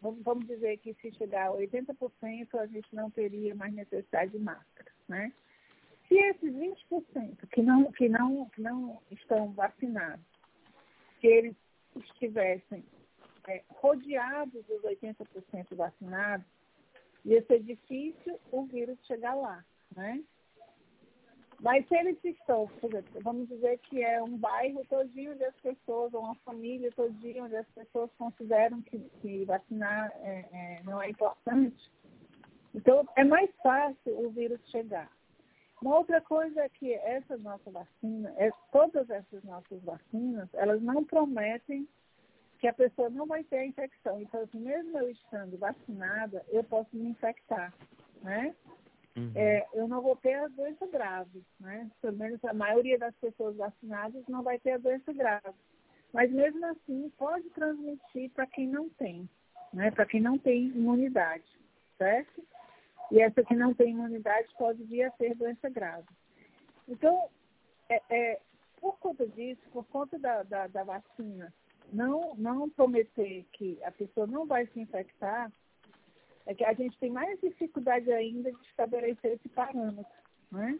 vamos dizer que se chegar a 80%, a gente não teria mais necessidade de máscara, né? Se esses 20% que não, que não, que não estão vacinados, se eles estivessem é, rodeados dos 80% vacinados, ia ser difícil o vírus chegar lá, né? Mas se eles estão, exemplo, vamos dizer que é um bairro todinho onde as pessoas, ou uma família todinho onde as pessoas consideram que, que vacinar é, é, não é importante, então é mais fácil o vírus chegar. Uma outra coisa é que essa nossa vacina, é, todas essas nossas vacinas, elas não prometem que a pessoa não vai ter a infecção. Então, assim, mesmo eu estando vacinada, eu posso me infectar, né? Uhum. É, eu não vou ter a doença grave, né? Pelo menos a maioria das pessoas vacinadas não vai ter a doença grave. Mas mesmo assim, pode transmitir para quem não tem, né? Para quem não tem imunidade, certo? E essa que não tem imunidade pode vir a ter doença grave. Então, é, é, por conta disso, por conta da, da, da vacina não, não prometer que a pessoa não vai se infectar, é que a gente tem mais dificuldade ainda de estabelecer esse parâmetro. Né?